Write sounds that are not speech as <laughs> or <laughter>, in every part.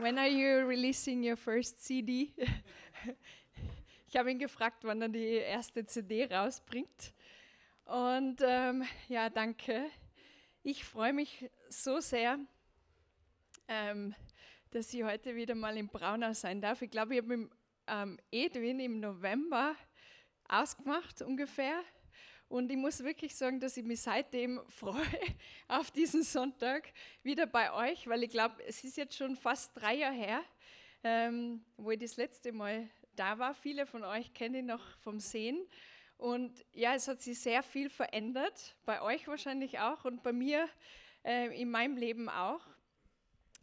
When are you releasing your first CD? <laughs> ich habe ihn gefragt, wann er die erste CD rausbringt. Und ähm, ja, danke. Ich freue mich so sehr, ähm, dass ich heute wieder mal in Braunau sein darf. Ich glaube, ich habe mit ähm, Edwin im November ausgemacht ungefähr. Und ich muss wirklich sagen, dass ich mich seitdem <laughs> freue auf diesen Sonntag wieder bei euch, weil ich glaube, es ist jetzt schon fast drei Jahre her, ähm, wo ich das letzte Mal da war. Viele von euch kennen ich noch vom Sehen. Und ja, es hat sich sehr viel verändert, bei euch wahrscheinlich auch und bei mir äh, in meinem Leben auch.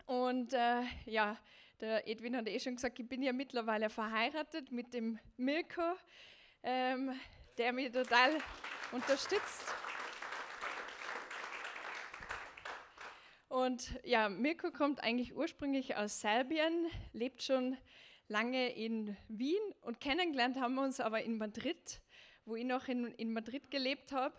Und äh, ja, der Edwin hat eh schon gesagt, ich bin ja mittlerweile verheiratet mit dem Mirko, ähm, der mich total unterstützt. Und ja, Mirko kommt eigentlich ursprünglich aus Serbien, lebt schon lange in Wien und kennengelernt haben wir uns aber in Madrid, wo ich noch in, in Madrid gelebt habe.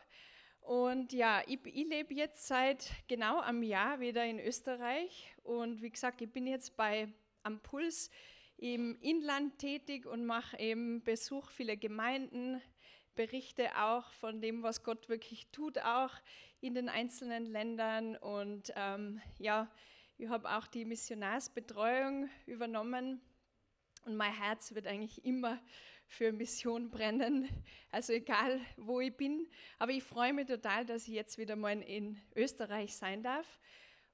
Und ja, ich, ich lebe jetzt seit genau einem Jahr wieder in Österreich und wie gesagt, ich bin jetzt bei am Puls im Inland tätig und mache eben Besuch viele Gemeinden, berichte auch von dem, was Gott wirklich tut, auch in den einzelnen Ländern. Und ähm, ja, ich habe auch die Missionarsbetreuung übernommen. Und mein Herz wird eigentlich immer für Mission brennen, also egal wo ich bin. Aber ich freue mich total, dass ich jetzt wieder mal in Österreich sein darf.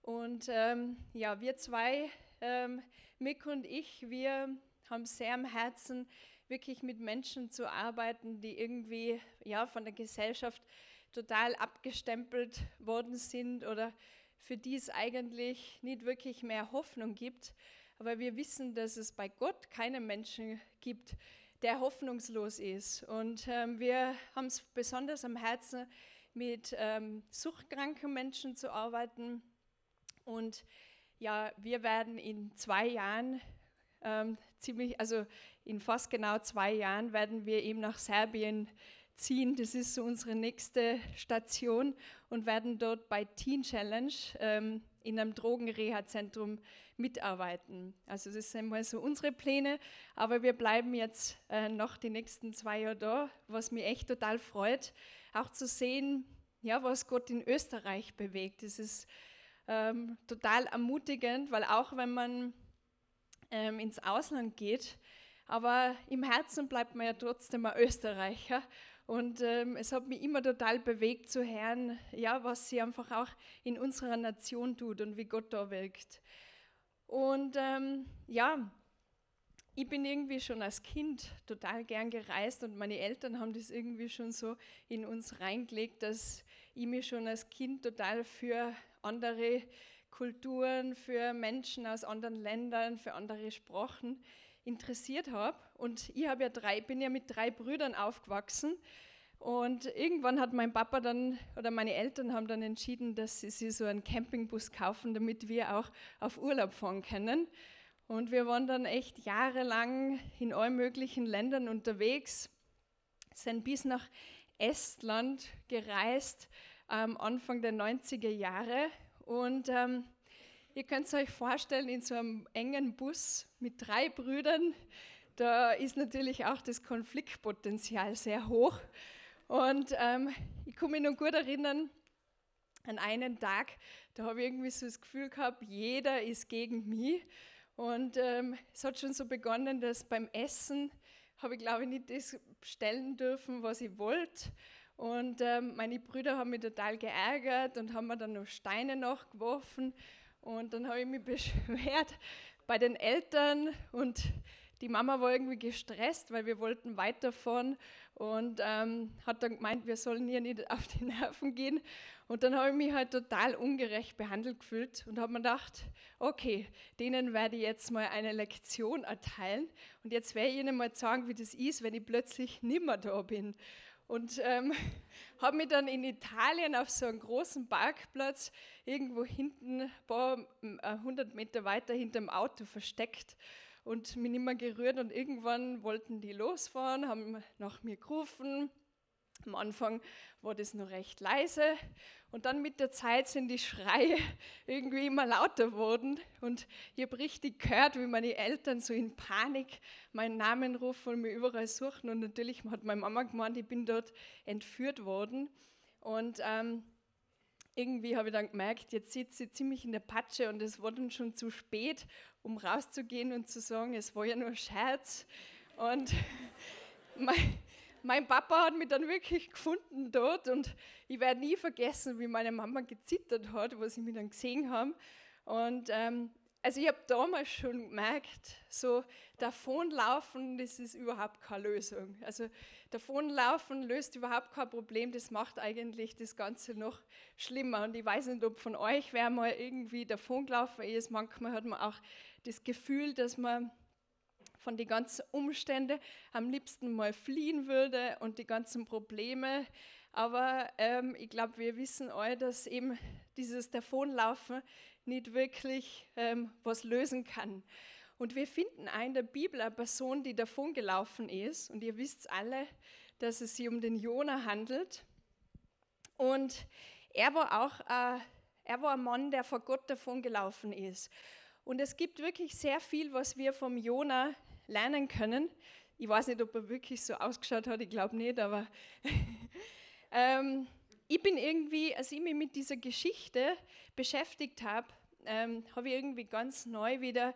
Und ähm, ja, wir zwei, ähm, Mick und ich, wir haben sehr am Herzen, wirklich mit Menschen zu arbeiten, die irgendwie ja, von der Gesellschaft total abgestempelt worden sind oder für die es eigentlich nicht wirklich mehr Hoffnung gibt. Aber wir wissen, dass es bei Gott keinen Menschen gibt, der hoffnungslos ist. Und ähm, wir haben es besonders am Herzen, mit ähm, suchtkranken Menschen zu arbeiten. Und ja, wir werden in zwei Jahren ähm, ziemlich, also in fast genau zwei Jahren werden wir eben nach Serbien ziehen. Das ist so unsere nächste Station und werden dort bei Teen Challenge ähm, in einem Drogenreha-Zentrum mitarbeiten. Also das sind mal so unsere Pläne, aber wir bleiben jetzt äh, noch die nächsten zwei Jahre da, was mich echt total freut, auch zu sehen, ja, was Gott in Österreich bewegt. Das ist ähm, total ermutigend, weil auch wenn man ähm, ins Ausland geht, aber im Herzen bleibt man ja trotzdem ein Österreicher. Und ähm, es hat mich immer total bewegt zu hören, ja, was sie einfach auch in unserer Nation tut und wie Gott da wirkt. Und ähm, ja, ich bin irgendwie schon als Kind total gern gereist und meine Eltern haben das irgendwie schon so in uns reingelegt, dass ich mich schon als Kind total für andere Kulturen, für Menschen aus anderen Ländern, für andere Sprachen interessiert habe. Und ich ja drei, bin ja mit drei Brüdern aufgewachsen. Und irgendwann hat mein Papa dann oder meine Eltern haben dann entschieden, dass sie sich so einen Campingbus kaufen, damit wir auch auf Urlaub fahren können. Und wir waren dann echt jahrelang in allen möglichen Ländern unterwegs, sind bis nach Estland gereist am Anfang der 90er Jahre und ähm, ihr könnt es euch vorstellen, in so einem engen Bus mit drei Brüdern, da ist natürlich auch das Konfliktpotenzial sehr hoch. Und ähm, ich kann mich noch gut erinnern, an einen Tag, da habe ich irgendwie so das Gefühl gehabt, jeder ist gegen mich. Und ähm, es hat schon so begonnen, dass beim Essen habe ich, glaube ich, nicht das bestellen dürfen, was ich wollte. Und ähm, meine Brüder haben mich total geärgert und haben mir dann noch Steine nachgeworfen. Und dann habe ich mich <laughs> beschwert bei den Eltern und die Mama war irgendwie gestresst, weil wir wollten weiterfahren und ähm, hat dann gemeint, wir sollen hier nicht auf die Nerven gehen. Und dann habe ich mich halt total ungerecht behandelt gefühlt und habe mir gedacht, okay, denen werde ich jetzt mal eine Lektion erteilen und jetzt werde ich ihnen mal sagen, wie das ist, wenn ich plötzlich nimmer da bin. Und ähm, <laughs> habe mich dann in Italien auf so einem großen Parkplatz irgendwo hinten, ein paar äh, hundert Meter weiter hinter dem Auto versteckt und mich nicht mehr gerührt. Und irgendwann wollten die losfahren, haben nach mir gerufen. Am Anfang war das noch recht leise. Und dann mit der Zeit sind die Schreie <laughs> irgendwie immer lauter geworden und ich habe richtig gehört, wie meine Eltern so in Panik meinen Namen rufen und mich überall suchen. Und natürlich hat meine Mama gemeint, ich bin dort entführt worden. Und ähm, irgendwie habe ich dann gemerkt, jetzt sitze ich ziemlich in der Patsche und es war dann schon zu spät, um rauszugehen und zu sagen, es war ja nur ein Scherz. Und <laughs> mein, mein Papa hat mich dann wirklich gefunden dort und ich werde nie vergessen, wie meine Mama gezittert hat, wo sie mich dann gesehen haben. Und ähm, also ich habe damals schon gemerkt, so davonlaufen, das ist überhaupt keine Lösung. Also davonlaufen löst überhaupt kein Problem, das macht eigentlich das Ganze noch schlimmer. Und ich weiß nicht, ob von euch wer mal irgendwie davongelaufen ist. Manchmal hat man auch das Gefühl, dass man von den ganzen Umständen am liebsten mal fliehen würde und die ganzen Probleme. Aber ähm, ich glaube, wir wissen alle, dass eben dieses Davonlaufen nicht wirklich ähm, was lösen kann. Und wir finden in der Bibel eine Person, die davongelaufen ist. Und ihr wisst alle, dass es sich um den Jona handelt. Und er war auch äh, er war ein Mann, der vor Gott davongelaufen ist. Und es gibt wirklich sehr viel, was wir vom Jona lernen können. Ich weiß nicht, ob er wirklich so ausgeschaut hat, ich glaube nicht, aber <laughs> ähm, ich bin irgendwie, als ich mich mit dieser Geschichte beschäftigt habe, ähm, habe ich irgendwie ganz neu wieder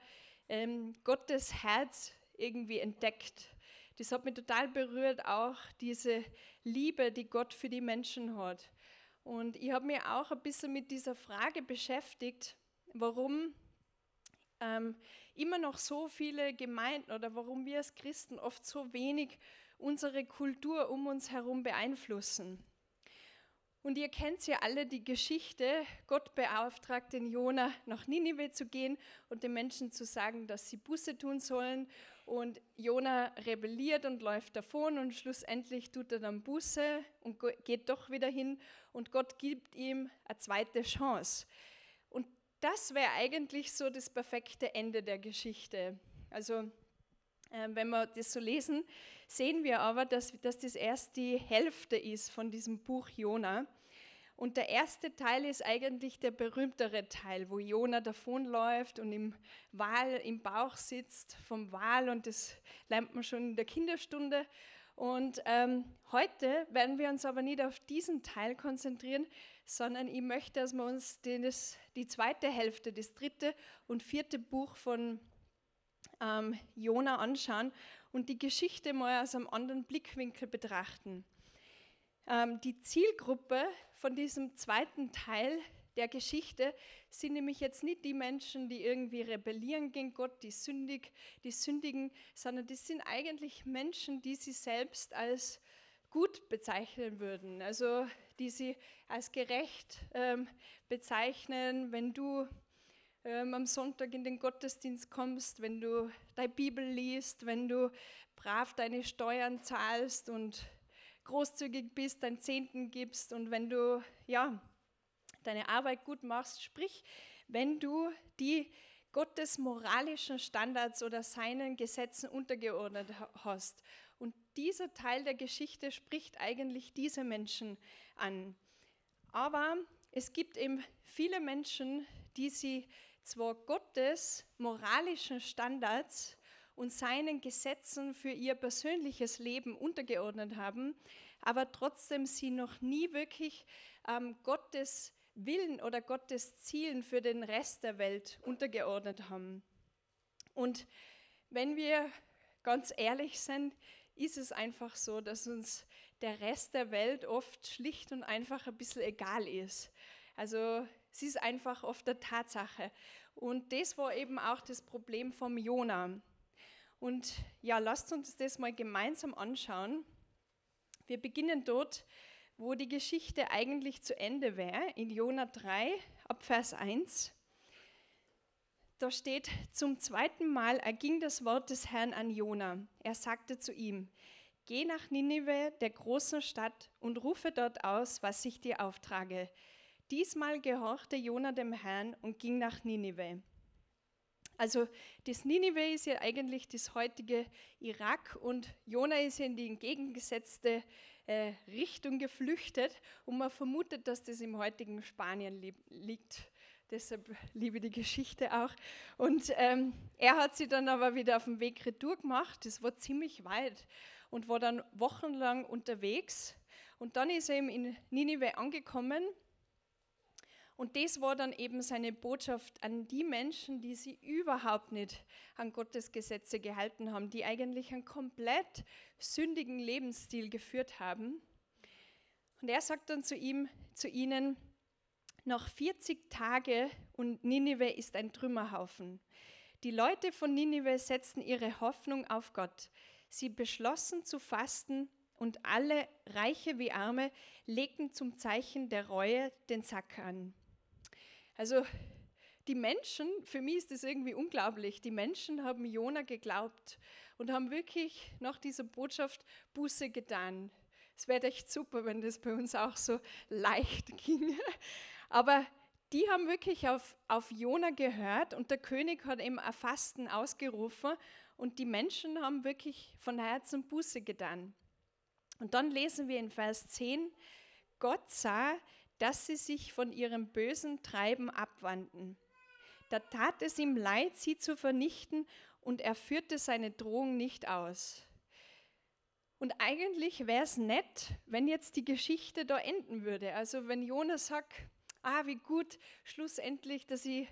ähm, Gottes Herz irgendwie entdeckt. Das hat mich total berührt, auch diese Liebe, die Gott für die Menschen hat. Und ich habe mich auch ein bisschen mit dieser Frage beschäftigt, warum ähm, immer noch so viele Gemeinden oder warum wir als Christen oft so wenig unsere Kultur um uns herum beeinflussen. Und ihr kennt ja alle die Geschichte, Gott beauftragt den Jona nach Ninive zu gehen und den Menschen zu sagen, dass sie Buße tun sollen. Und Jona rebelliert und läuft davon und schlussendlich tut er dann Buße und geht doch wieder hin und Gott gibt ihm eine zweite Chance das wäre eigentlich so das perfekte Ende der Geschichte. Also äh, wenn wir das so lesen, sehen wir aber, dass, dass das erst die Hälfte ist von diesem Buch Jona. Und der erste Teil ist eigentlich der berühmtere Teil, wo Jona davonläuft und im Wal im Bauch sitzt vom Wal und das lernt man schon in der Kinderstunde. Und ähm, heute werden wir uns aber nicht auf diesen Teil konzentrieren, sondern ich möchte, dass wir uns das, die zweite Hälfte, das dritte und vierte Buch von ähm, Jona anschauen und die Geschichte mal aus einem anderen Blickwinkel betrachten. Ähm, die Zielgruppe von diesem zweiten Teil der Geschichte sind nämlich jetzt nicht die Menschen, die irgendwie rebellieren gegen Gott, die sündig, die sündigen, sondern das sind eigentlich Menschen, die sie selbst als gut bezeichnen würden. Also die sie als gerecht ähm, bezeichnen, wenn du ähm, am Sonntag in den Gottesdienst kommst, wenn du deine Bibel liest, wenn du brav deine Steuern zahlst und großzügig bist, dein Zehnten gibst und wenn du ja deine Arbeit gut machst, sprich, wenn du die Gottes moralischen Standards oder seinen Gesetzen untergeordnet hast. Und dieser Teil der Geschichte spricht eigentlich diese Menschen an. Aber es gibt eben viele Menschen, die sie zwar Gottes moralischen Standards und seinen Gesetzen für ihr persönliches Leben untergeordnet haben, aber trotzdem sie noch nie wirklich ähm, Gottes Willen oder Gottes Zielen für den Rest der Welt untergeordnet haben. Und wenn wir ganz ehrlich sind, ist es einfach so, dass uns der Rest der Welt oft schlicht und einfach ein bisschen egal ist. Also es ist einfach oft eine Tatsache. Und das war eben auch das Problem vom Jona. Und ja, lasst uns das mal gemeinsam anschauen. Wir beginnen dort, wo die Geschichte eigentlich zu Ende wäre, in Jona 3 ab Vers 1. Da steht, zum zweiten Mal erging das Wort des Herrn an Jona. Er sagte zu ihm, Geh nach Ninive, der großen Stadt, und rufe dort aus, was ich dir auftrage. Diesmal gehorchte Jona dem Herrn und ging nach Ninive. Also das Ninive ist ja eigentlich das heutige Irak und Jona ist in die entgegengesetzte äh, Richtung geflüchtet und man vermutet, dass das im heutigen Spanien li liegt. Deshalb liebe die Geschichte auch. Und ähm, er hat sie dann aber wieder auf dem Weg retour gemacht. Das war ziemlich weit und war dann wochenlang unterwegs. Und dann ist er eben in Ninive angekommen. Und das war dann eben seine Botschaft an die Menschen, die sie überhaupt nicht an Gottes Gesetze gehalten haben, die eigentlich einen komplett sündigen Lebensstil geführt haben. Und er sagt dann zu ihm, zu ihnen, noch 40 Tage und Ninive ist ein Trümmerhaufen. Die Leute von Ninive setzten ihre Hoffnung auf Gott. Sie beschlossen zu fasten und alle, Reiche wie Arme, legten zum Zeichen der Reue den Sack an. Also die Menschen, für mich ist das irgendwie unglaublich, die Menschen haben Jona geglaubt und haben wirklich nach dieser Botschaft Buße getan. Es wäre echt super, wenn das bei uns auch so leicht <laughs> ginge. Aber die haben wirklich auf, auf Jona gehört und der König hat eben ein Fasten ausgerufen und die Menschen haben wirklich von Herzen Buße getan. Und dann lesen wir in Vers 10, Gott sah, dass sie sich von ihrem bösen Treiben abwandten. Da tat es ihm leid, sie zu vernichten, und er führte seine Drohung nicht aus. Und eigentlich wäre es nett, wenn jetzt die Geschichte da enden würde. Also wenn Jonas sagt, ah, wie gut, schlussendlich, dass ich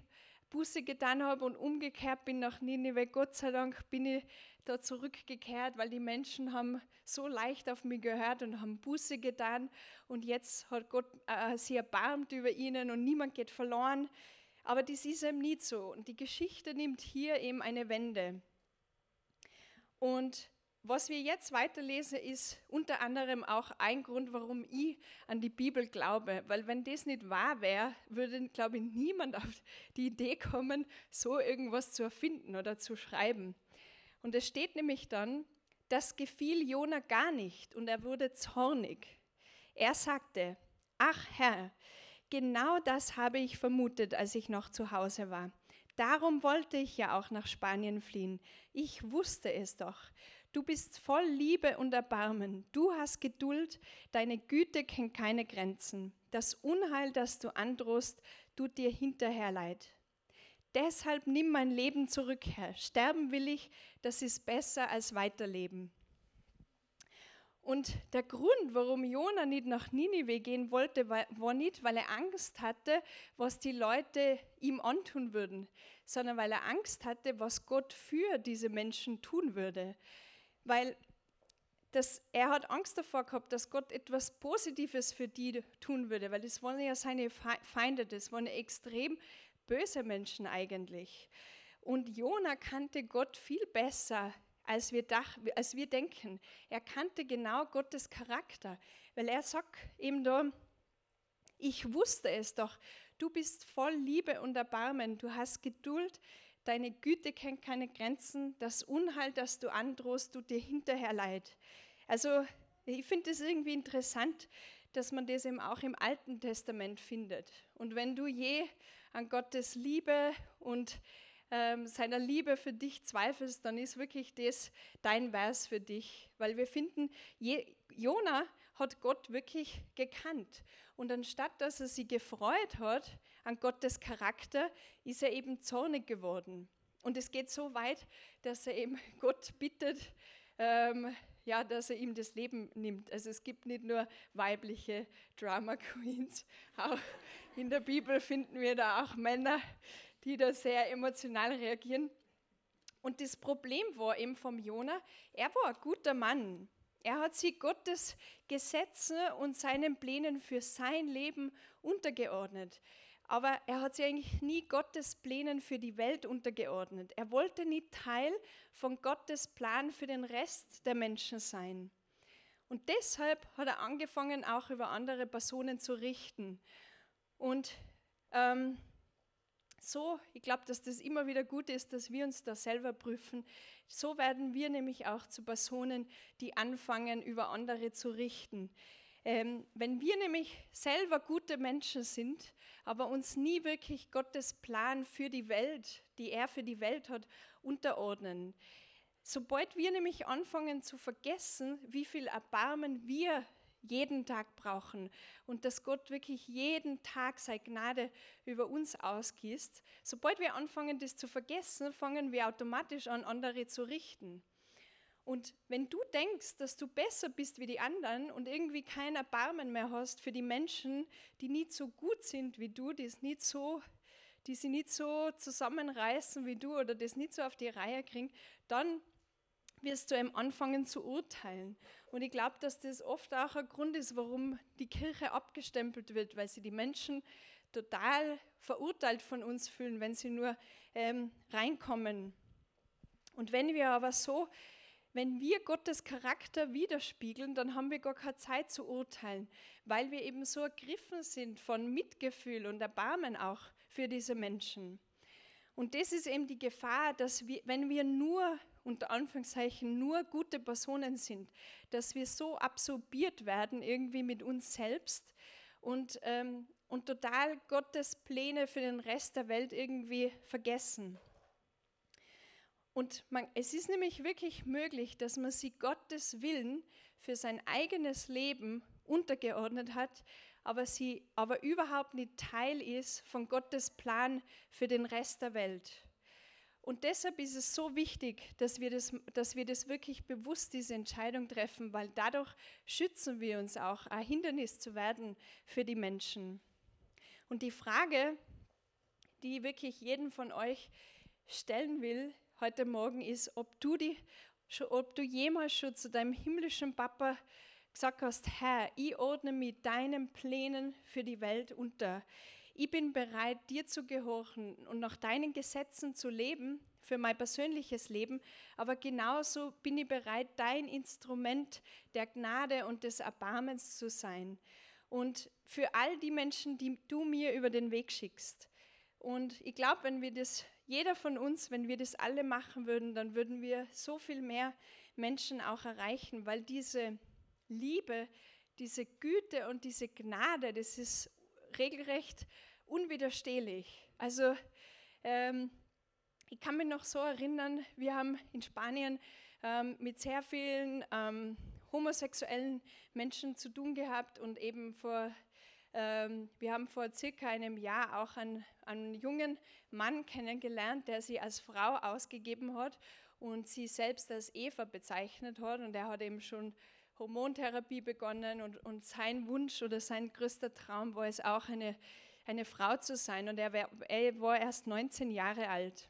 Buße getan habe und umgekehrt bin nach Nineveh. Gott sei Dank bin ich da zurückgekehrt, weil die Menschen haben so leicht auf mich gehört und haben Buße getan. Und jetzt hat Gott äh, sich erbarmt über ihnen und niemand geht verloren. Aber das ist eben nicht so. Und die Geschichte nimmt hier eben eine Wende. Und was wir jetzt weiterlesen, ist unter anderem auch ein Grund, warum ich an die Bibel glaube. Weil wenn das nicht wahr wäre, würde, glaube ich, niemand auf die Idee kommen, so irgendwas zu erfinden oder zu schreiben. Und es steht nämlich dann, das gefiel Jona gar nicht und er wurde zornig. Er sagte, ach Herr, genau das habe ich vermutet, als ich noch zu Hause war. Darum wollte ich ja auch nach Spanien fliehen. Ich wusste es doch. Du bist voll Liebe und Erbarmen. Du hast Geduld. Deine Güte kennt keine Grenzen. Das Unheil, das du androhst, tut dir hinterher leid. Deshalb nimm mein Leben zurück, Herr. Sterben will ich, das ist besser als weiterleben. Und der Grund, warum Jona nicht nach Ninive gehen wollte, war nicht, weil er Angst hatte, was die Leute ihm antun würden, sondern weil er Angst hatte, was Gott für diese Menschen tun würde weil das, er hat Angst davor gehabt, dass Gott etwas Positives für die tun würde, weil das waren ja seine Feinde, das waren extrem böse Menschen eigentlich. Und Jona kannte Gott viel besser, als wir, dach, als wir denken. Er kannte genau Gottes Charakter, weil er sagt eben da, ich wusste es doch, du bist voll Liebe und Erbarmen, du hast Geduld, Deine Güte kennt keine Grenzen. Das Unheil, das du androhst, tut dir hinterher leid. Also ich finde es irgendwie interessant, dass man das eben auch im Alten Testament findet. Und wenn du je an Gottes Liebe und ähm, seiner Liebe für dich zweifelst, dann ist wirklich das dein Vers für dich. Weil wir finden, je, Jona hat Gott wirklich gekannt. Und anstatt dass er sich gefreut hat an Gottes Charakter, ist er eben zornig geworden. Und es geht so weit, dass er eben Gott bittet, ähm, ja, dass er ihm das Leben nimmt. Also es gibt nicht nur weibliche Drama Queens, auch in der Bibel finden wir da auch Männer, die da sehr emotional reagieren. Und das Problem war eben vom Jona, er war ein guter Mann. Er hat sich Gottes Gesetzen und seinen Plänen für sein Leben untergeordnet. Aber er hat sich eigentlich nie Gottes Plänen für die Welt untergeordnet. Er wollte nie Teil von Gottes Plan für den Rest der Menschen sein. Und deshalb hat er angefangen, auch über andere Personen zu richten. Und ähm, so, ich glaube, dass das immer wieder gut ist, dass wir uns da selber prüfen. So werden wir nämlich auch zu Personen, die anfangen, über andere zu richten. Ähm, wenn wir nämlich selber gute Menschen sind, aber uns nie wirklich Gottes Plan für die Welt, die er für die Welt hat, unterordnen, sobald wir nämlich anfangen zu vergessen, wie viel Erbarmen wir jeden Tag brauchen und dass Gott wirklich jeden Tag seine Gnade über uns ausgießt. Sobald wir anfangen, das zu vergessen, fangen wir automatisch an, andere zu richten. Und wenn du denkst, dass du besser bist wie die anderen und irgendwie kein Erbarmen mehr hast für die Menschen, die nicht so gut sind wie du, die es nicht so, die sie nicht so zusammenreißen wie du oder das nicht so auf die Reihe kriegen, dann wirst du eben anfangen zu urteilen. Und ich glaube, dass das oft auch ein Grund ist, warum die Kirche abgestempelt wird, weil sie die Menschen total verurteilt von uns fühlen, wenn sie nur ähm, reinkommen. Und wenn wir aber so wenn wir Gottes Charakter widerspiegeln, dann haben wir gar keine Zeit zu urteilen, weil wir eben so ergriffen sind von Mitgefühl und Erbarmen auch für diese Menschen. Und das ist eben die Gefahr, dass wir, wenn wir nur, unter Anführungszeichen, nur gute Personen sind, dass wir so absorbiert werden irgendwie mit uns selbst und, ähm, und total Gottes Pläne für den Rest der Welt irgendwie vergessen. Und man, es ist nämlich wirklich möglich, dass man sich Gottes Willen für sein eigenes Leben untergeordnet hat, aber sie aber überhaupt nicht Teil ist von Gottes Plan für den Rest der Welt. Und deshalb ist es so wichtig, dass wir das, dass wir das wirklich bewusst diese Entscheidung treffen, weil dadurch schützen wir uns auch, ein Hindernis zu werden für die Menschen. Und die Frage, die wirklich jeden von euch stellen will, heute Morgen ist, ob du, die, ob du jemals schon zu deinem himmlischen Papa gesagt hast, Herr, ich ordne mich deinen Plänen für die Welt unter. Ich bin bereit, dir zu gehorchen und nach deinen Gesetzen zu leben, für mein persönliches Leben, aber genauso bin ich bereit, dein Instrument der Gnade und des Erbarmens zu sein. Und für all die Menschen, die du mir über den Weg schickst. Und ich glaube, wenn wir das jeder von uns, wenn wir das alle machen würden, dann würden wir so viel mehr Menschen auch erreichen, weil diese Liebe, diese Güte und diese Gnade, das ist regelrecht unwiderstehlich. Also ähm, ich kann mich noch so erinnern, wir haben in Spanien ähm, mit sehr vielen ähm, homosexuellen Menschen zu tun gehabt und eben vor wir haben vor circa einem Jahr auch einen, einen jungen Mann kennengelernt, der sie als Frau ausgegeben hat und sie selbst als Eva bezeichnet hat. Und er hat eben schon Hormontherapie begonnen und, und sein Wunsch oder sein größter Traum war es auch, eine, eine Frau zu sein. Und er, wär, er war erst 19 Jahre alt.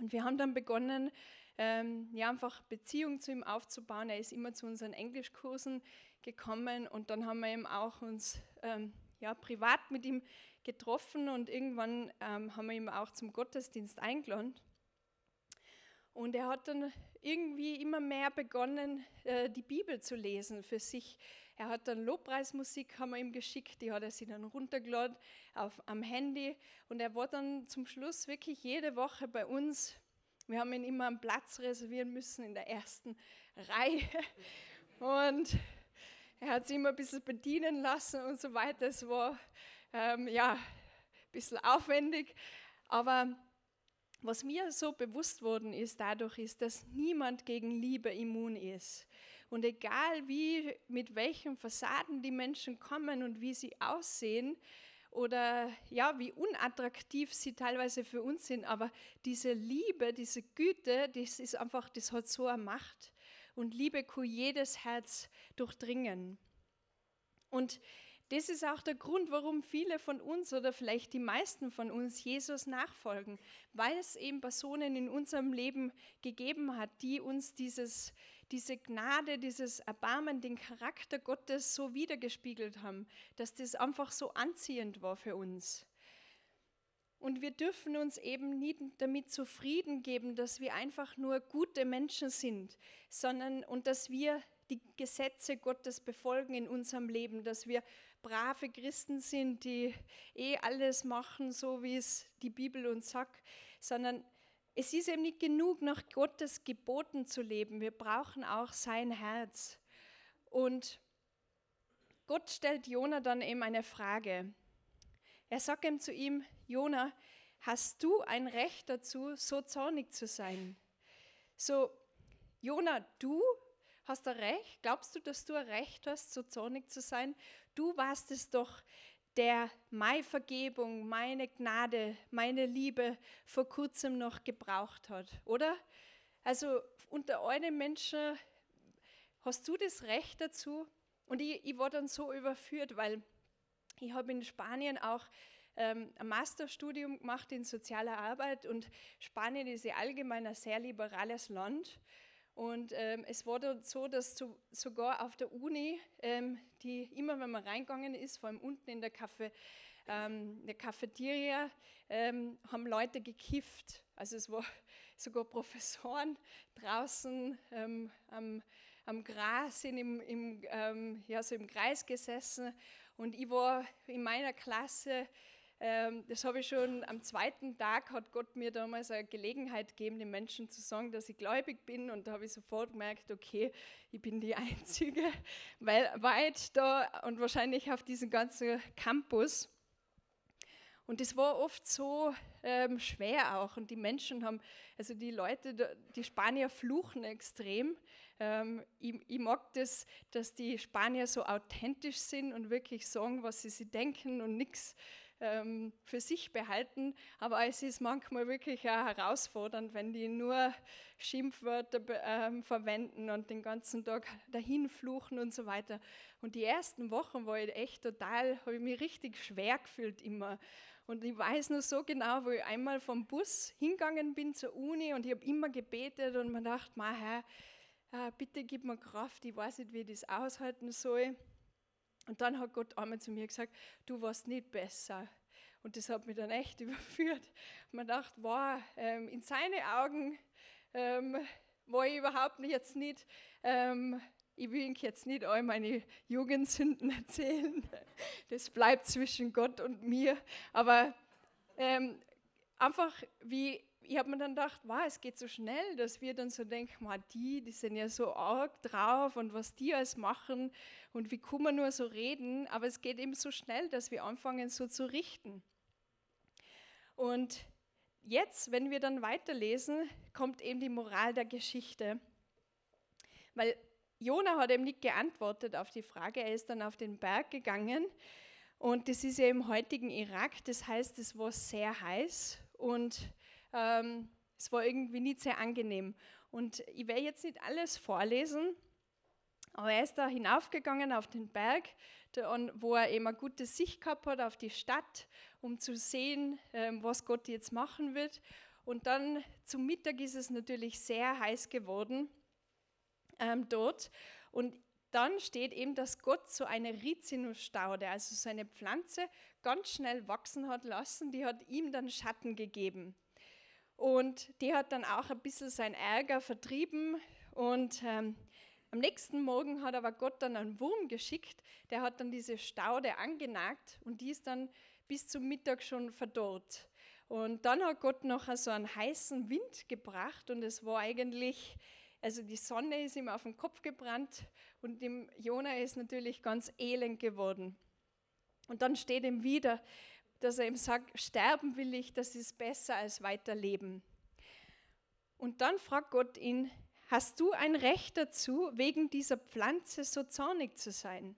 Und wir haben dann begonnen, ähm, ja, einfach Beziehung zu ihm aufzubauen. Er ist immer zu unseren Englischkursen gekommen und dann haben wir eben auch uns ähm, ja, privat mit ihm getroffen und irgendwann ähm, haben wir ihn auch zum Gottesdienst eingeladen. Und er hat dann irgendwie immer mehr begonnen, äh, die Bibel zu lesen für sich. Er hat dann Lobpreismusik, haben wir ihm geschickt, die hat er sich dann runtergeladen auf, am Handy. Und er war dann zum Schluss wirklich jede Woche bei uns. Wir haben ihn immer einen Platz reservieren müssen in der ersten Reihe. Und er hat sich immer ein bisschen bedienen lassen und so weiter. Es war ähm, ja ein bisschen aufwendig, aber was mir so bewusst worden ist dadurch ist, dass niemand gegen Liebe immun ist. Und egal wie, mit welchen Fassaden die Menschen kommen und wie sie aussehen oder ja, wie unattraktiv sie teilweise für uns sind, aber diese Liebe, diese Güte, das ist einfach, das hat so eine Macht und Liebe kann jedes Herz durchdringen. Und das ist auch der Grund, warum viele von uns oder vielleicht die meisten von uns Jesus nachfolgen, weil es eben Personen in unserem Leben gegeben hat, die uns dieses, diese Gnade, dieses Erbarmen, den Charakter Gottes so wiedergespiegelt haben, dass das einfach so anziehend war für uns. Und wir dürfen uns eben nicht damit zufrieden geben, dass wir einfach nur gute Menschen sind, sondern und dass wir die Gesetze Gottes befolgen in unserem Leben, dass wir brave Christen sind, die eh alles machen, so wie es die Bibel uns sagt, sondern es ist eben nicht genug, nach Gottes Geboten zu leben. Wir brauchen auch sein Herz. Und Gott stellt Jona dann eben eine Frage. Er sagt ihm zu ihm, Jona, hast du ein Recht dazu, so zornig zu sein? So, Jona, du Hast du recht? Glaubst du, dass du ein Recht hast, so zornig zu sein? Du warst es doch, der meine Vergebung, meine Gnade, meine Liebe vor kurzem noch gebraucht hat, oder? Also unter euren Menschen hast du das Recht dazu? Und ich, ich war dann so überführt, weil ich habe in Spanien auch ähm, ein Masterstudium gemacht in sozialer Arbeit und Spanien ist ja allgemein ein sehr liberales Land. Und ähm, es war dann so, dass zu, sogar auf der Uni, ähm, die immer, wenn man reingegangen ist, vor allem unten in der, Kaffee, ähm, der Cafeteria, ähm, haben Leute gekifft. Also es war <laughs> sogar Professoren draußen ähm, am, am, Gras sind im, im, ähm, ja, so im Kreis gesessen. Und ich war in meiner Klasse ähm, das habe ich schon am zweiten Tag, hat Gott mir damals eine Gelegenheit gegeben, den Menschen zu sagen, dass ich gläubig bin. Und da habe ich sofort gemerkt, okay, ich bin die <laughs> Einzige, weil weit da und wahrscheinlich auf diesem ganzen Campus. Und das war oft so ähm, schwer auch. Und die Menschen haben, also die Leute, die Spanier fluchen extrem. Ähm, ich, ich, mag das, dass die Spanier so authentisch sind und wirklich sagen, was sie sich denken und nichts ähm, für sich behalten, aber es ist manchmal wirklich auch herausfordernd, wenn die nur Schimpfwörter ähm, verwenden und den ganzen Tag dahin fluchen und so weiter. Und die ersten Wochen war ich echt total, habe ich mich richtig schwer gefühlt immer. Und ich weiß nur so genau, wo ich einmal vom Bus hingegangen bin zur Uni und ich habe immer gebetet und mir gedacht, Herr, äh, bitte gib mir Kraft, ich weiß nicht, wie ich das aushalten soll. Und dann hat Gott einmal zu mir gesagt, du warst nicht besser. Und das hat mich dann echt <laughs> überführt. Man dachte, wow, ähm, in seine Augen ähm, war ich überhaupt jetzt nicht, ähm, ich will jetzt nicht all meine Jugendsünden <laughs> erzählen. Das bleibt zwischen Gott und mir. Aber ähm, einfach wie ich habe mir dann gedacht, wow, es geht so schnell, dass wir dann so denken, wow, die, die sind ja so arg drauf und was die alles machen und wie kann man nur so reden, aber es geht eben so schnell, dass wir anfangen so zu richten. Und jetzt, wenn wir dann weiterlesen, kommt eben die Moral der Geschichte. Weil Jona hat eben nicht geantwortet auf die Frage, er ist dann auf den Berg gegangen und das ist ja im heutigen Irak, das heißt, es war sehr heiß und ähm, es war irgendwie nicht sehr angenehm. Und ich werde jetzt nicht alles vorlesen, aber er ist da hinaufgegangen auf den Berg, wo er eben eine gute Sicht gehabt hat auf die Stadt, um zu sehen, ähm, was Gott jetzt machen wird. Und dann zum Mittag ist es natürlich sehr heiß geworden ähm, dort. Und dann steht eben, dass Gott so eine Rizinusstaude, also so eine Pflanze, ganz schnell wachsen hat lassen. Die hat ihm dann Schatten gegeben. Und die hat dann auch ein bisschen sein Ärger vertrieben. Und ähm, am nächsten Morgen hat aber Gott dann einen Wurm geschickt, der hat dann diese Staude angenagt und die ist dann bis zum Mittag schon verdorrt. Und dann hat Gott noch so einen heißen Wind gebracht und es war eigentlich, also die Sonne ist ihm auf den Kopf gebrannt und dem Jona ist natürlich ganz elend geworden. Und dann steht ihm wieder, dass er ihm sagt, sterben will ich, das ist besser als weiterleben. Und dann fragt Gott ihn, hast du ein Recht dazu, wegen dieser Pflanze so zornig zu sein?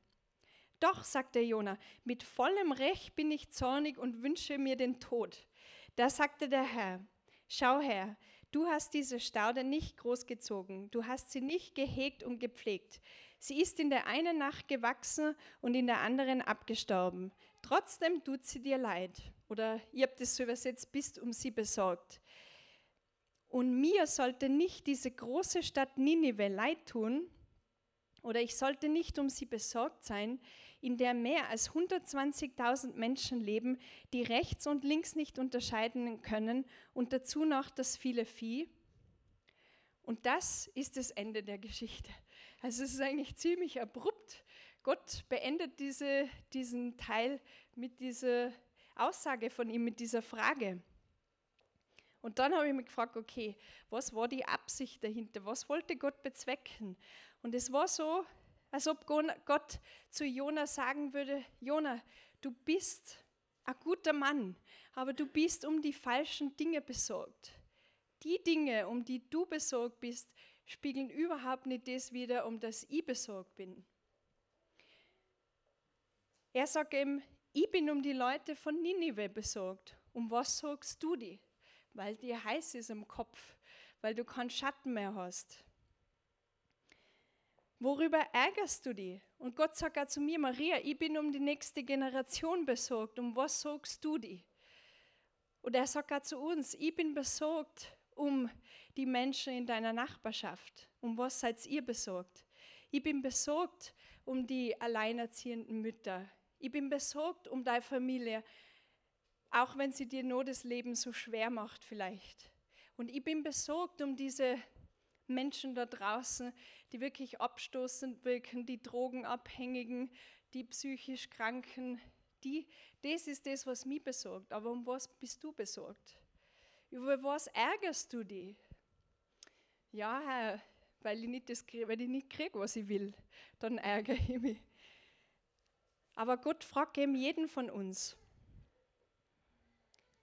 Doch, sagt der Jona, mit vollem Recht bin ich zornig und wünsche mir den Tod. Da sagte der Herr, schau her, du hast diese Staude nicht großgezogen, du hast sie nicht gehegt und gepflegt. Sie ist in der einen Nacht gewachsen und in der anderen abgestorben. Trotzdem tut sie dir leid. Oder ihr habt es so übersetzt, bist um sie besorgt. Und mir sollte nicht diese große Stadt Ninive leid tun, oder ich sollte nicht um sie besorgt sein, in der mehr als 120.000 Menschen leben, die rechts und links nicht unterscheiden können und dazu noch das viele Vieh. Und das ist das Ende der Geschichte. Also es ist eigentlich ziemlich abrupt. Gott beendet diese, diesen Teil mit dieser Aussage von ihm, mit dieser Frage. Und dann habe ich mich gefragt, okay, was war die Absicht dahinter? Was wollte Gott bezwecken? Und es war so, als ob Gott zu Jona sagen würde, Jona, du bist ein guter Mann, aber du bist um die falschen Dinge besorgt. Die Dinge, um die du besorgt bist, spiegeln überhaupt nicht das wider, um das ich besorgt bin. Er sagt ihm, ich bin um die Leute von Ninive besorgt. Um was sorgst du die? Weil dir heiß ist im Kopf, weil du keinen Schatten mehr hast. Worüber ärgerst du dich? Und Gott sagt auch zu mir, Maria, ich bin um die nächste Generation besorgt. Um was sorgst du dich? Und er sagt auch zu uns, ich bin besorgt um die Menschen in deiner Nachbarschaft. Um was seid ihr besorgt? Ich bin besorgt um die alleinerziehenden Mütter. Ich bin besorgt um deine Familie, auch wenn sie dir nur das Leben so schwer macht vielleicht. Und ich bin besorgt um diese Menschen da draußen, die wirklich abstoßend wirken, die Drogenabhängigen, die psychisch Kranken, die, das ist das, was mich besorgt. Aber um was bist du besorgt? Über was ärgerst du dich? Ja, Herr, weil ich nicht, weil ich nicht kriege, was ich will, dann ärgere ich mich. Aber Gott fragt eben jeden von uns,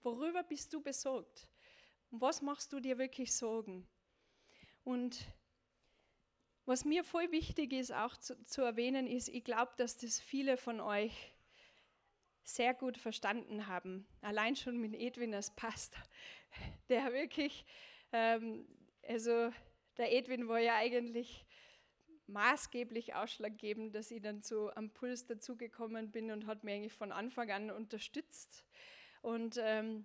worüber bist du besorgt? Und was machst du dir wirklich Sorgen? Und was mir voll wichtig ist, auch zu, zu erwähnen, ist, ich glaube, dass das viele von euch sehr gut verstanden haben. Allein schon mit Edwin als Pastor, der wirklich, ähm, also der Edwin war ja eigentlich maßgeblich ausschlaggebend, dass ich dann so am Puls dazugekommen bin und hat mich eigentlich von Anfang an unterstützt. Und ähm,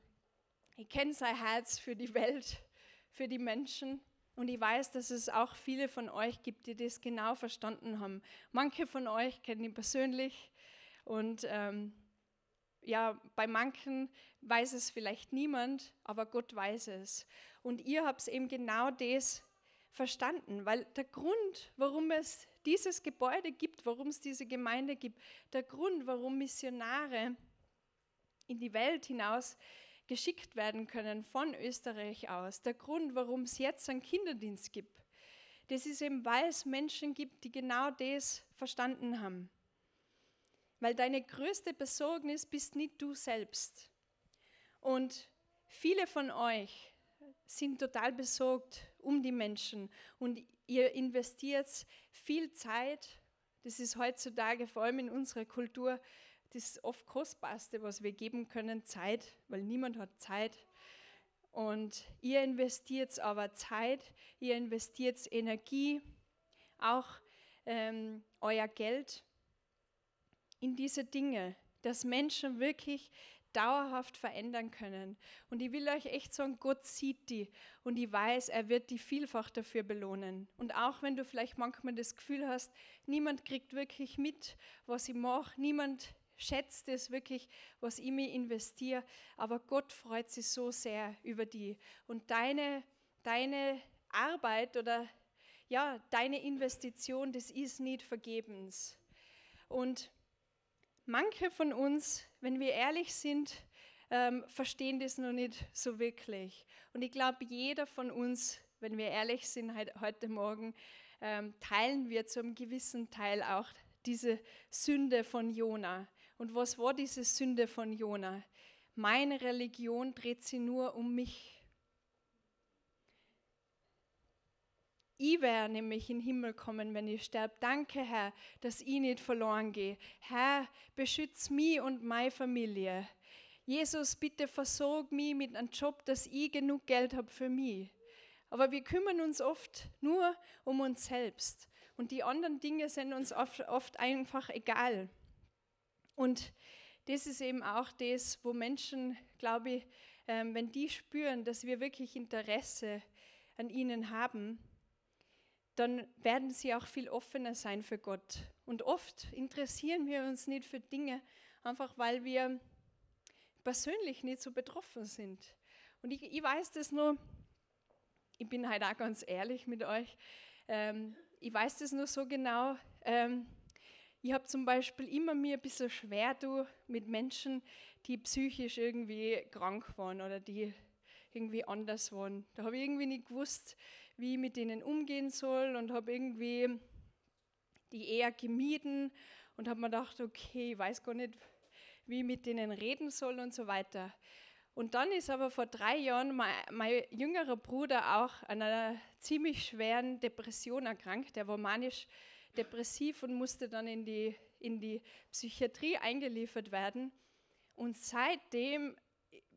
ich kenne sein Herz für die Welt, für die Menschen. Und ich weiß, dass es auch viele von euch gibt, die das genau verstanden haben. Manche von euch kennen ihn persönlich und ähm, ja, bei manchen weiß es vielleicht niemand, aber Gott weiß es. Und ihr habt eben genau das verstanden, weil der Grund, warum es dieses Gebäude gibt, warum es diese Gemeinde gibt, der Grund, warum Missionare in die Welt hinaus geschickt werden können von Österreich aus, der Grund, warum es jetzt einen Kinderdienst gibt, das ist eben, weil es Menschen gibt, die genau das verstanden haben. Weil deine größte Besorgnis bist nicht du selbst. Und viele von euch sind total besorgt um die Menschen und ihr investiert viel Zeit. Das ist heutzutage, vor allem in unserer Kultur, das oft kostbarste, was wir geben können, Zeit, weil niemand hat Zeit. Und ihr investiert aber Zeit, ihr investiert Energie, auch ähm, euer Geld in diese Dinge, dass Menschen wirklich dauerhaft verändern können. Und ich will euch echt sagen, Gott sieht die und ich weiß, er wird die vielfach dafür belohnen. Und auch wenn du vielleicht manchmal das Gefühl hast, niemand kriegt wirklich mit, was ich mache, niemand schätzt es wirklich, was ich mir investiere, aber Gott freut sich so sehr über die. Und deine, deine Arbeit oder ja, deine Investition, das ist nicht vergebens. Und Manche von uns, wenn wir ehrlich sind, ähm, verstehen das noch nicht so wirklich. Und ich glaube, jeder von uns, wenn wir ehrlich sind heute Morgen, ähm, teilen wir zu einem gewissen Teil auch diese Sünde von Jona. Und was war diese Sünde von Jona? Meine Religion dreht sich nur um mich. Ich werde nämlich in den Himmel kommen, wenn ich sterbe. Danke, Herr, dass ich nicht verloren gehe. Herr, beschütze mich und meine Familie. Jesus, bitte versorg mich mit einem Job, dass ich genug Geld habe für mich. Aber wir kümmern uns oft nur um uns selbst. Und die anderen Dinge sind uns oft, oft einfach egal. Und das ist eben auch das, wo Menschen, glaube ich, ähm, wenn die spüren, dass wir wirklich Interesse an ihnen haben, dann werden sie auch viel offener sein für Gott. Und oft interessieren wir uns nicht für Dinge, einfach weil wir persönlich nicht so betroffen sind. Und ich, ich weiß das nur, ich bin halt auch ganz ehrlich mit euch, ähm, ich weiß das nur so genau. Ähm, ich habe zum Beispiel immer mir ein bisschen schwer du, mit Menschen, die psychisch irgendwie krank waren oder die irgendwie anders waren. Da habe ich irgendwie nicht gewusst, wie ich mit denen umgehen soll und habe irgendwie die eher gemieden und habe mir gedacht, okay, ich weiß gar nicht, wie ich mit denen reden soll und so weiter. Und dann ist aber vor drei Jahren mein, mein jüngerer Bruder auch an einer ziemlich schweren Depression erkrankt. Der war manisch depressiv und musste dann in die, in die Psychiatrie eingeliefert werden. Und seitdem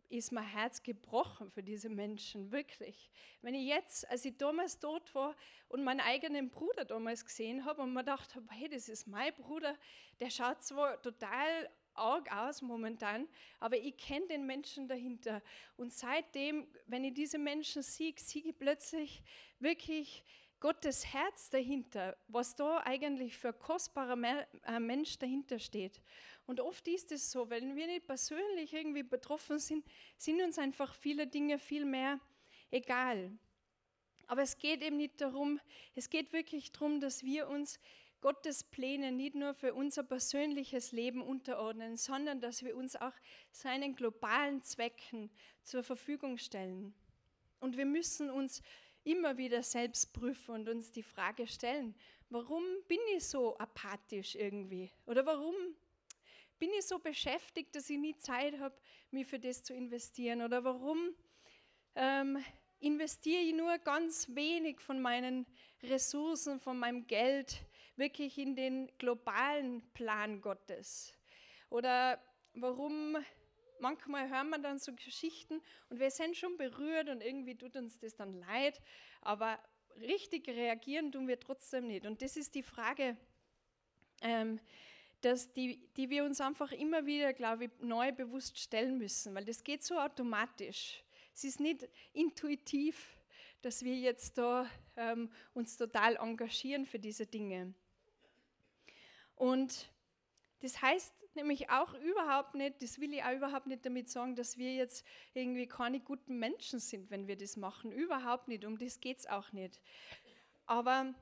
ist mein Herz gebrochen für diese Menschen, wirklich. Wenn ich jetzt, als ich damals dort war und meinen eigenen Bruder damals gesehen habe und mir gedacht habe, hey, das ist mein Bruder, der schaut zwar total arg aus momentan, aber ich kenne den Menschen dahinter. Und seitdem, wenn ich diese Menschen sehe, sehe ich plötzlich wirklich Gottes Herz dahinter, was da eigentlich für kostbarer äh, Mensch dahinter steht. Und oft ist es so, wenn wir nicht persönlich irgendwie betroffen sind, sind uns einfach viele Dinge viel mehr egal. Aber es geht eben nicht darum, es geht wirklich darum, dass wir uns Gottes Pläne nicht nur für unser persönliches Leben unterordnen, sondern dass wir uns auch seinen globalen Zwecken zur Verfügung stellen. Und wir müssen uns immer wieder selbst prüfen und uns die Frage stellen, warum bin ich so apathisch irgendwie? Oder warum bin ich so beschäftigt, dass ich nie Zeit habe, mich für das zu investieren? Oder warum ähm, investiere ich nur ganz wenig von meinen Ressourcen, von meinem Geld wirklich in den globalen Plan Gottes? Oder warum manchmal hören wir dann so Geschichten und wir sind schon berührt und irgendwie tut uns das dann leid, aber richtig reagieren tun wir trotzdem nicht. Und das ist die Frage, ähm, dass die, die wir uns einfach immer wieder, glaube ich, neu bewusst stellen müssen, weil das geht so automatisch. Es ist nicht intuitiv, dass wir jetzt da ähm, uns total engagieren für diese Dinge. Und das heißt nämlich auch überhaupt nicht, das will ich auch überhaupt nicht damit sagen, dass wir jetzt irgendwie keine guten Menschen sind, wenn wir das machen. Überhaupt nicht, um das geht es auch nicht. Aber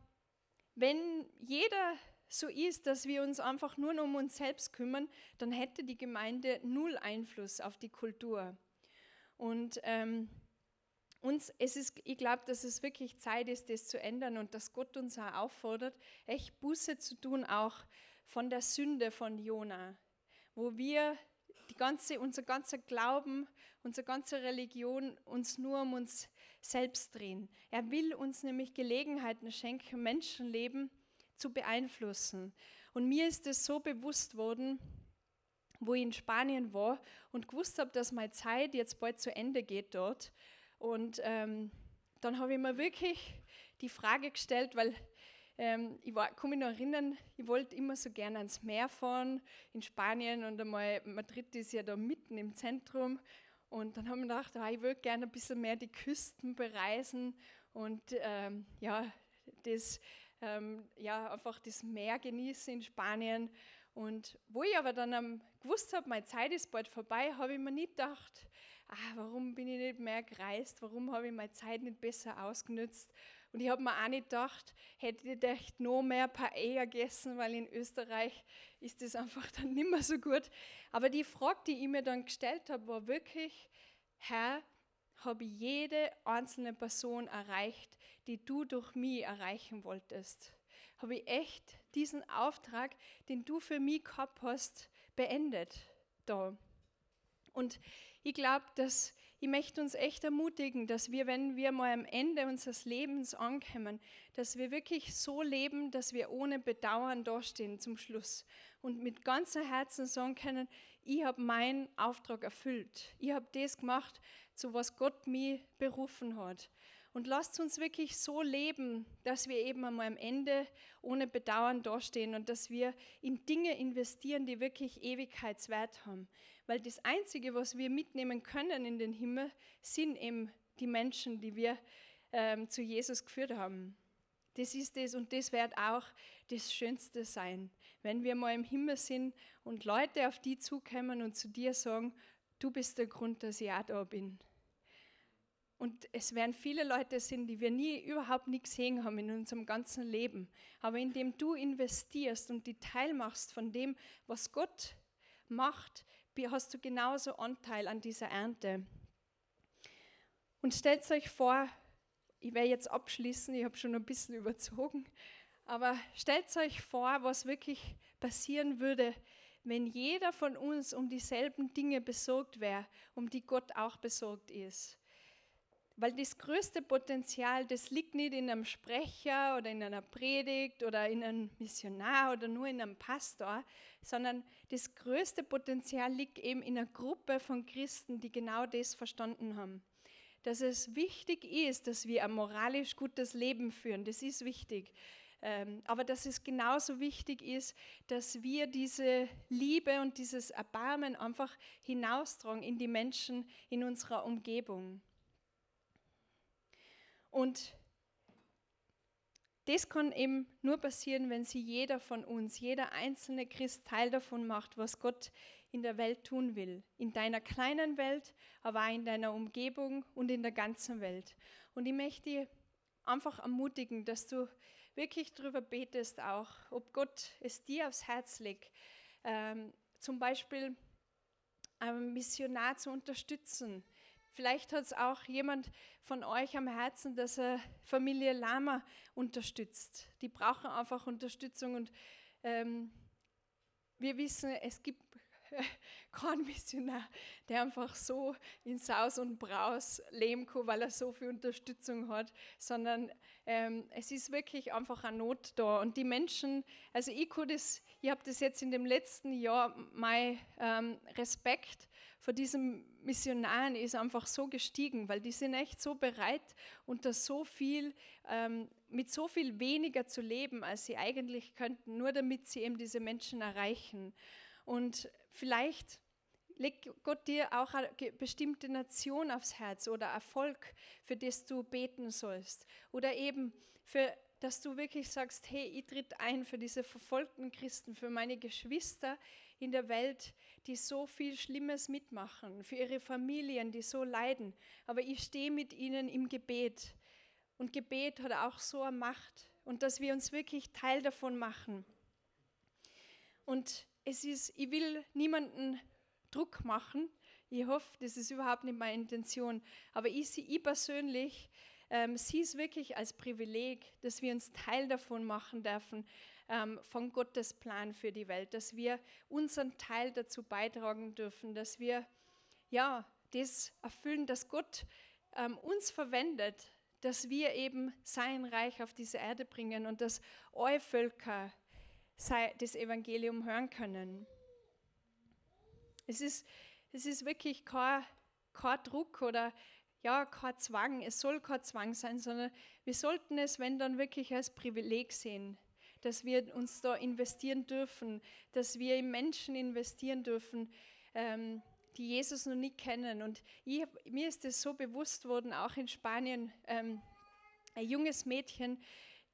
wenn jeder so ist, dass wir uns einfach nur um uns selbst kümmern, dann hätte die Gemeinde null Einfluss auf die Kultur. Und ähm, uns, es ist, ich glaube, dass es wirklich Zeit ist, das zu ändern und dass Gott uns auch auffordert, echt Buße zu tun, auch von der Sünde von Jona, wo wir die ganze, unser ganzer Glauben, unsere ganze Religion uns nur um uns selbst drehen. Er will uns nämlich Gelegenheiten schenken, Menschenleben zu beeinflussen. Und mir ist es so bewusst worden, wo ich in Spanien war und gewusst habe, dass meine Zeit jetzt bald zu Ende geht dort. Und ähm, dann habe ich mir wirklich die Frage gestellt, weil ähm, ich war, kann mich noch erinnern, ich wollte immer so gerne ans Meer fahren in Spanien und einmal Madrid ist ja da mitten im Zentrum. Und dann haben wir gedacht, ah, ich würde gerne ein bisschen mehr die Küsten bereisen und ähm, ja, das, ähm, ja, einfach das Meer genießen in Spanien. Und wo ich aber dann gewusst habe, meine Zeit ist bald vorbei, habe ich mir nicht gedacht, ah, warum bin ich nicht mehr gereist, warum habe ich meine Zeit nicht besser ausgenutzt. Und ich habe mir auch nicht gedacht, hätte ich echt noch mehr Paella gegessen, weil in Österreich ist das einfach dann nicht mehr so gut. Aber die Frage, die ich mir dann gestellt habe, war wirklich, Herr, habe ich jede einzelne Person erreicht, die du durch mich erreichen wolltest? Habe ich echt diesen Auftrag, den du für mich gehabt hast, beendet da? Und ich glaube, dass ich möchte uns echt ermutigen, dass wir, wenn wir mal am Ende unseres Lebens ankommen, dass wir wirklich so leben, dass wir ohne Bedauern dastehen zum Schluss und mit ganzem Herzen sagen können, ich habe meinen Auftrag erfüllt. Ich habe das gemacht, zu was Gott mich berufen hat. Und lasst uns wirklich so leben, dass wir eben einmal am Ende ohne Bedauern dastehen und dass wir in Dinge investieren, die wirklich Ewigkeitswert haben. Weil das Einzige, was wir mitnehmen können in den Himmel, sind eben die Menschen, die wir ähm, zu Jesus geführt haben. Das ist es und das wird auch das Schönste sein, wenn wir mal im Himmel sind und Leute auf die zukommen und zu dir sagen, du bist der Grund, dass ich auch da bin. Und es werden viele Leute sind, die wir nie überhaupt nie gesehen haben in unserem ganzen Leben. Aber indem du investierst und die Teil machst von dem, was Gott macht, hast du genauso Anteil an dieser Ernte. Und stellt euch vor, ich werde jetzt abschließen, ich habe schon ein bisschen <laughs> überzogen, aber stellt euch vor, was wirklich passieren würde, wenn jeder von uns um dieselben Dinge besorgt wäre, um die Gott auch besorgt ist. Weil das größte Potenzial, das liegt nicht in einem Sprecher oder in einer Predigt oder in einem Missionar oder nur in einem Pastor, sondern das größte Potenzial liegt eben in einer Gruppe von Christen, die genau das verstanden haben. Dass es wichtig ist, dass wir ein moralisch gutes Leben führen, das ist wichtig. Ähm, aber dass es genauso wichtig ist, dass wir diese Liebe und dieses Erbarmen einfach hinaustragen in die Menschen in unserer Umgebung. Und das kann eben nur passieren, wenn sie jeder von uns, jeder einzelne Christ Teil davon macht, was Gott in der Welt tun will. In deiner kleinen Welt, aber auch in deiner Umgebung und in der ganzen Welt. Und ich möchte dich einfach ermutigen, dass du wirklich darüber betest auch, ob Gott es dir aufs Herz legt, ähm, zum Beispiel einen Missionar zu unterstützen, Vielleicht hat es auch jemand von euch am Herzen, dass er Familie Lama unterstützt. Die brauchen einfach Unterstützung und ähm, wir wissen, es gibt <laughs> keinen Missionar, der einfach so in Saus und Braus leben kann, weil er so viel Unterstützung hat, sondern ähm, es ist wirklich einfach eine Not da. Und die Menschen, also ich, das, ich habe das jetzt in dem letzten Jahr, mein ähm, Respekt vor diesen Missionaren ist einfach so gestiegen, weil die sind echt so bereit, unter so viel, ähm, mit so viel weniger zu leben, als sie eigentlich könnten, nur damit sie eben diese Menschen erreichen. Und vielleicht legt Gott dir auch eine bestimmte Nation aufs Herz oder Erfolg, für das du beten sollst. Oder eben für dass du wirklich sagst, hey, ich tritt ein für diese verfolgten Christen, für meine Geschwister in der Welt, die so viel Schlimmes mitmachen, für ihre Familien, die so leiden. Aber ich stehe mit ihnen im Gebet. Und Gebet hat auch so eine Macht. Und dass wir uns wirklich Teil davon machen. Und es ist, ich will niemanden Druck machen. Ich hoffe, das ist überhaupt nicht meine Intention. Aber ich, ich persönlich ähm, sehe es wirklich als Privileg, dass wir uns Teil davon machen dürfen, ähm, von Gottes Plan für die Welt, dass wir unseren Teil dazu beitragen dürfen, dass wir ja das erfüllen, dass Gott ähm, uns verwendet, dass wir eben sein Reich auf diese Erde bringen und dass alle Völker das Evangelium hören können. Es ist, es ist wirklich kein, kein Druck oder ja, kein Zwang. Es soll kein Zwang sein, sondern wir sollten es, wenn dann wirklich als Privileg sehen, dass wir uns da investieren dürfen, dass wir in Menschen investieren dürfen, ähm, die Jesus noch nicht kennen. Und ich, mir ist es so bewusst worden, auch in Spanien, ähm, ein junges Mädchen,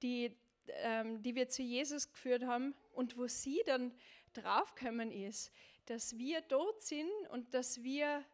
die, ähm, die wir zu Jesus geführt haben und wo sie dann draufgekommen ist, dass wir dort sind und dass wir,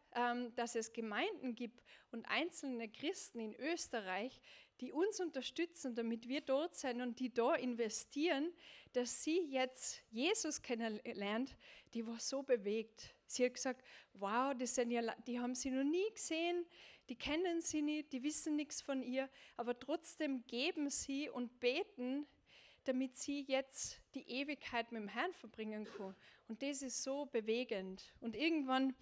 dass es Gemeinden gibt und einzelne Christen in Österreich, die uns unterstützen, damit wir dort sind und die da investieren, dass sie jetzt Jesus kennenlernt, die war so bewegt. Sie hat gesagt, wow, das sind ja, die haben sie noch nie gesehen, die kennen sie nicht, die wissen nichts von ihr, aber trotzdem geben sie und beten, damit sie jetzt die Ewigkeit mit dem Herrn verbringen kann. Und das ist so bewegend. Und irgendwann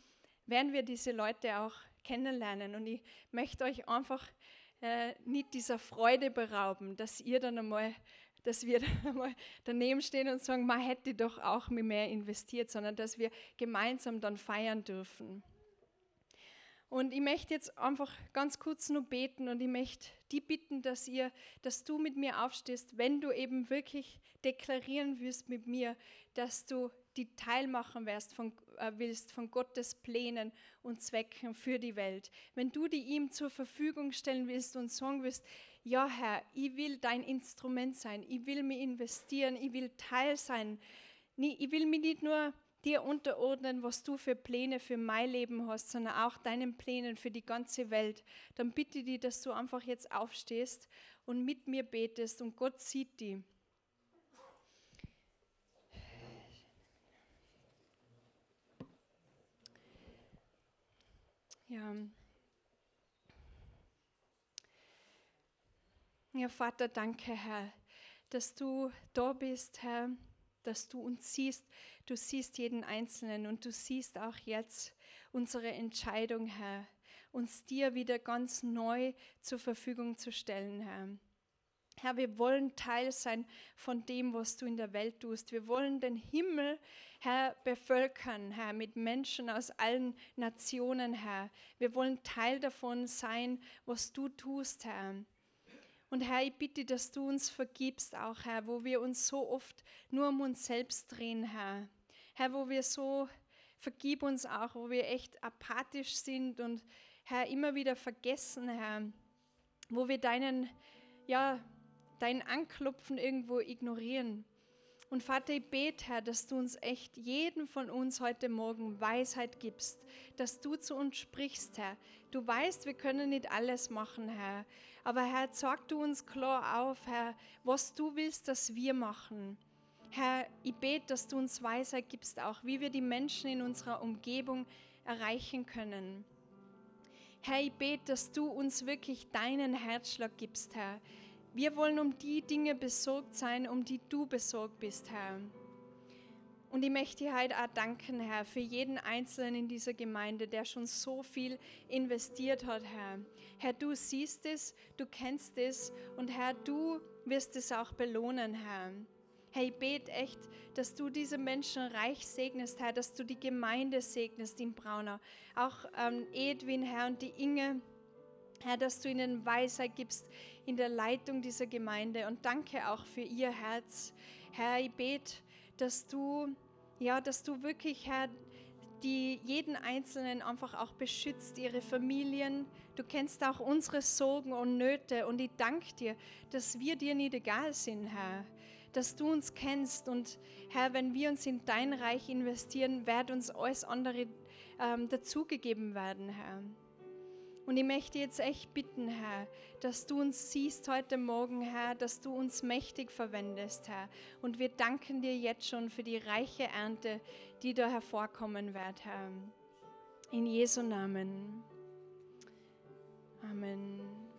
werden wir diese Leute auch kennenlernen. Und ich möchte euch einfach äh, nicht dieser Freude berauben, dass ihr dann einmal, dass wir <laughs> dann einmal daneben stehen und sagen, man hätte doch auch mehr investiert, sondern dass wir gemeinsam dann feiern dürfen. Und ich möchte jetzt einfach ganz kurz nur beten und ich möchte die bitten, dass ihr, dass du mit mir aufstehst, wenn du eben wirklich deklarieren wirst mit mir, dass du die teilmachen wirst von, äh, willst von Gottes Plänen und Zwecken für die Welt. Wenn du die ihm zur Verfügung stellen willst und sagen wirst, ja Herr, ich will dein Instrument sein, ich will mich investieren, ich will Teil sein, ich will mich nicht nur dir unterordnen, was du für Pläne für mein Leben hast, sondern auch deinen Plänen für die ganze Welt, dann bitte ich dich, dass du einfach jetzt aufstehst und mit mir betest und Gott sieht die. Ja. Ja, Vater, danke, Herr, dass du da bist, Herr, dass du uns siehst. Du siehst jeden Einzelnen und du siehst auch jetzt unsere Entscheidung, Herr, uns dir wieder ganz neu zur Verfügung zu stellen, Herr. Herr, wir wollen Teil sein von dem, was du in der Welt tust. Wir wollen den Himmel, Herr, bevölkern, Herr, mit Menschen aus allen Nationen, Herr. Wir wollen Teil davon sein, was du tust, Herr. Und Herr, ich bitte, dass du uns vergibst auch, Herr, wo wir uns so oft nur um uns selbst drehen, Herr. Herr, wo wir so, vergib uns auch, wo wir echt apathisch sind und Herr, immer wieder vergessen, Herr, wo wir deinen, ja, dein Anklopfen irgendwo ignorieren. Und Vater, ich bete, Herr, dass du uns echt, jeden von uns heute Morgen Weisheit gibst, dass du zu uns sprichst, Herr. Du weißt, wir können nicht alles machen, Herr. Aber Herr, sag du uns klar auf, Herr, was du willst, dass wir machen. Herr, ich bete, dass du uns Weisheit gibst, auch wie wir die Menschen in unserer Umgebung erreichen können. Herr, ich bete, dass du uns wirklich deinen Herzschlag gibst, Herr. Wir wollen um die Dinge besorgt sein, um die du besorgt bist, Herr. Und ich möchte dir heute auch danken, Herr, für jeden Einzelnen in dieser Gemeinde, der schon so viel investiert hat, Herr. Herr, du siehst es, du kennst es und Herr, du wirst es auch belohnen, Herr. Herr, ich bete echt, dass du diese Menschen reich segnest, Herr, dass du die Gemeinde segnest in Braunau. Auch ähm, Edwin, Herr, und die Inge, Herr, dass du ihnen Weisheit gibst in der Leitung dieser Gemeinde und danke auch für ihr Herz. Herr, ich bete, dass du, ja, dass du wirklich, Herr, die jeden Einzelnen einfach auch beschützt, ihre Familien. Du kennst auch unsere Sorgen und Nöte und ich danke dir, dass wir dir nicht egal sind, Herr. Dass du uns kennst und Herr, wenn wir uns in dein Reich investieren, wird uns alles andere ähm, dazugegeben werden, Herr. Und ich möchte jetzt echt bitten, Herr, dass du uns siehst heute Morgen, Herr, dass du uns mächtig verwendest, Herr. Und wir danken dir jetzt schon für die reiche Ernte, die da hervorkommen wird, Herr. In Jesu Namen. Amen.